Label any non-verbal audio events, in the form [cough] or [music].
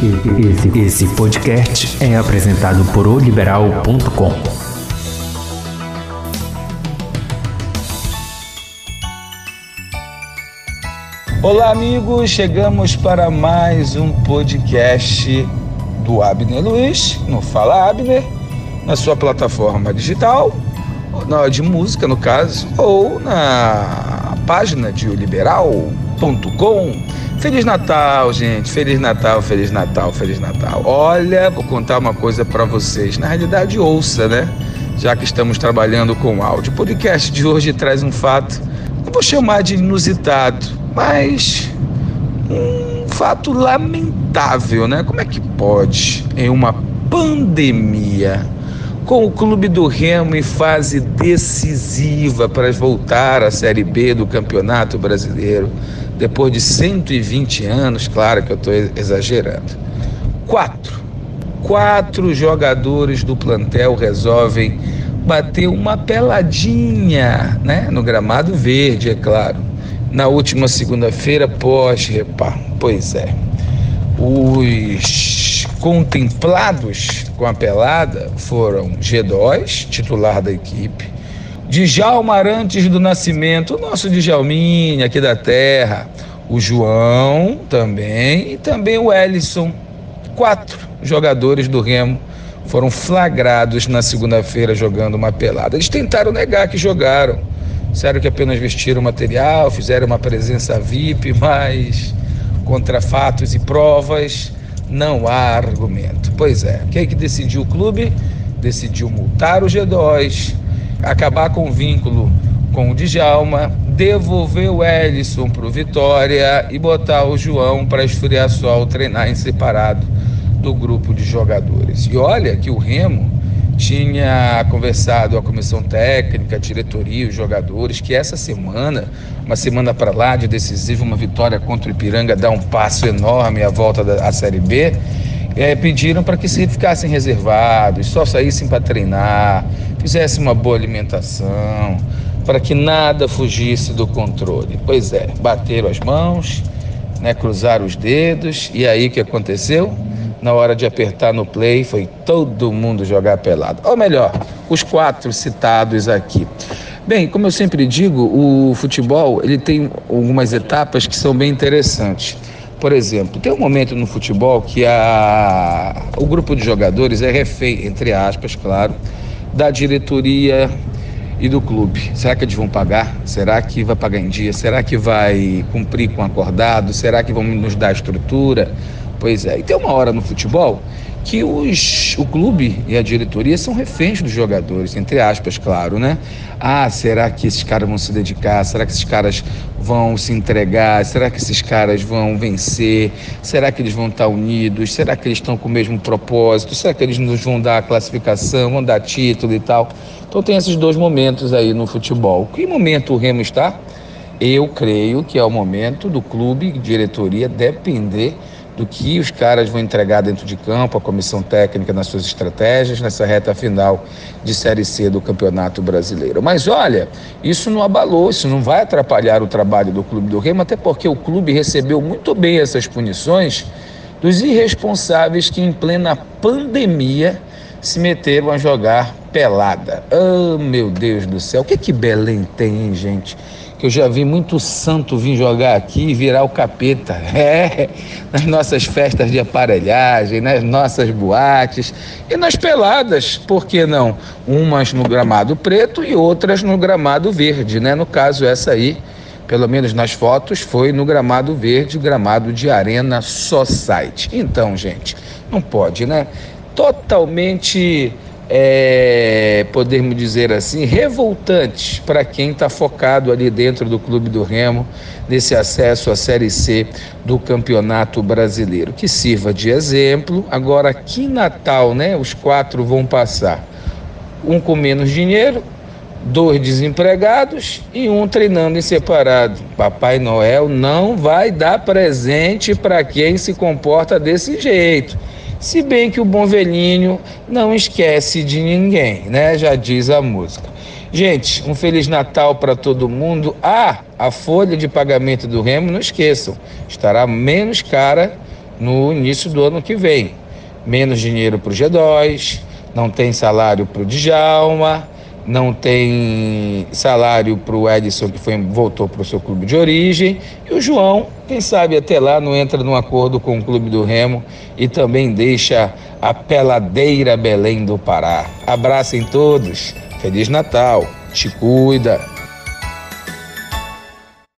Esse, esse podcast é apresentado por oliberal.com. Olá, amigos. Chegamos para mais um podcast do Abner Luiz, no Fala Abner, na sua plataforma digital, de música no caso, ou na página de oliberal.com. Feliz Natal, gente. Feliz Natal, Feliz Natal, Feliz Natal. Olha, vou contar uma coisa para vocês. Na realidade, ouça, né? Já que estamos trabalhando com áudio. O podcast de hoje traz um fato, não vou chamar de inusitado, mas um fato lamentável, né? Como é que pode, em uma pandemia, com o Clube do Remo em fase decisiva para voltar à Série B do Campeonato Brasileiro, depois de 120 anos, claro que eu estou exagerando. Quatro. Quatro jogadores do plantel resolvem bater uma peladinha, né? No gramado verde, é claro. Na última segunda-feira, pós-repá. Pois é. Os contemplados com a pelada foram G2, titular da equipe, Djalma Arantes do Nascimento, o nosso Djalminha aqui da terra, o João também e também o Ellison. Quatro jogadores do Remo foram flagrados na segunda-feira jogando uma pelada. Eles tentaram negar que jogaram, disseram que apenas vestiram material, fizeram uma presença VIP, mas contra fatos e provas não há argumento. Pois é, quem é que decidiu o clube? Decidiu multar o G2 acabar com o vínculo com o Djalma, devolver o Ellison para o Vitória e botar o João para esfriar sol, treinar em separado do grupo de jogadores. E olha que o Remo tinha conversado com a comissão técnica, a diretoria, os jogadores, que essa semana, uma semana para lá de decisiva, uma vitória contra o Ipiranga, dá um passo enorme à volta da Série B é, pediram para que se ficassem reservados, só saíssem para treinar, fizessem uma boa alimentação, para que nada fugisse do controle. Pois é, bateram as mãos, né, cruzaram os dedos, e aí o que aconteceu? Na hora de apertar no play, foi todo mundo jogar pelado. Ou melhor, os quatro citados aqui. Bem, como eu sempre digo, o futebol ele tem algumas etapas que são bem interessantes. Por exemplo, tem um momento no futebol que a, o grupo de jogadores é refém, entre aspas, claro, da diretoria e do clube. Será que eles vão pagar? Será que vai pagar em dia? Será que vai cumprir com o acordado? Será que vão nos dar estrutura? Pois é. E tem uma hora no futebol que os, o clube e a diretoria são reféns dos jogadores, entre aspas, claro, né? Ah, será que esses caras vão se dedicar? Será que esses caras vão se entregar? Será que esses caras vão vencer? Será que eles vão estar unidos? Será que eles estão com o mesmo propósito? Será que eles nos vão dar classificação, vão dar título e tal? Então tem esses dois momentos aí no futebol. Que momento o Remo está? Eu creio que é o momento do clube, diretoria, depender do que os caras vão entregar dentro de campo, a comissão técnica nas suas estratégias nessa reta final de Série C do Campeonato Brasileiro. Mas olha, isso não abalou, isso não vai atrapalhar o trabalho do Clube do Remo, até porque o clube recebeu muito bem essas punições dos irresponsáveis que em plena pandemia se meteram a jogar pelada. Oh, meu Deus do céu, o que que Belém tem, hein, gente? que eu já vi muito santo vir jogar aqui e virar o capeta. [laughs] É, nas nossas festas de aparelhagem, nas nossas boates e nas peladas, por que não? Umas no gramado preto e outras no gramado verde, né? No caso, essa aí, pelo menos nas fotos, foi no gramado verde, gramado de Arena Society. Então, gente, não pode, né? Totalmente é, podemos dizer assim, revoltantes para quem está focado ali dentro do Clube do Remo, nesse acesso à Série C do Campeonato Brasileiro. Que sirva de exemplo. Agora, que Natal, né? Os quatro vão passar. Um com menos dinheiro, dois desempregados e um treinando em separado. Papai Noel não vai dar presente para quem se comporta desse jeito. Se bem que o bom velhinho não esquece de ninguém, né? Já diz a música. Gente, um Feliz Natal para todo mundo. Ah, a folha de pagamento do Remo, não esqueçam, estará menos cara no início do ano que vem. Menos dinheiro para o G2, não tem salário para o Djalma, não tem salário para o Edson, que foi, voltou para o seu clube de origem, e o João, quem sabe até lá não entra num acordo com o clube do Remo e também deixa a peladeira Belém do Pará. Abraço em todos, Feliz Natal, te cuida.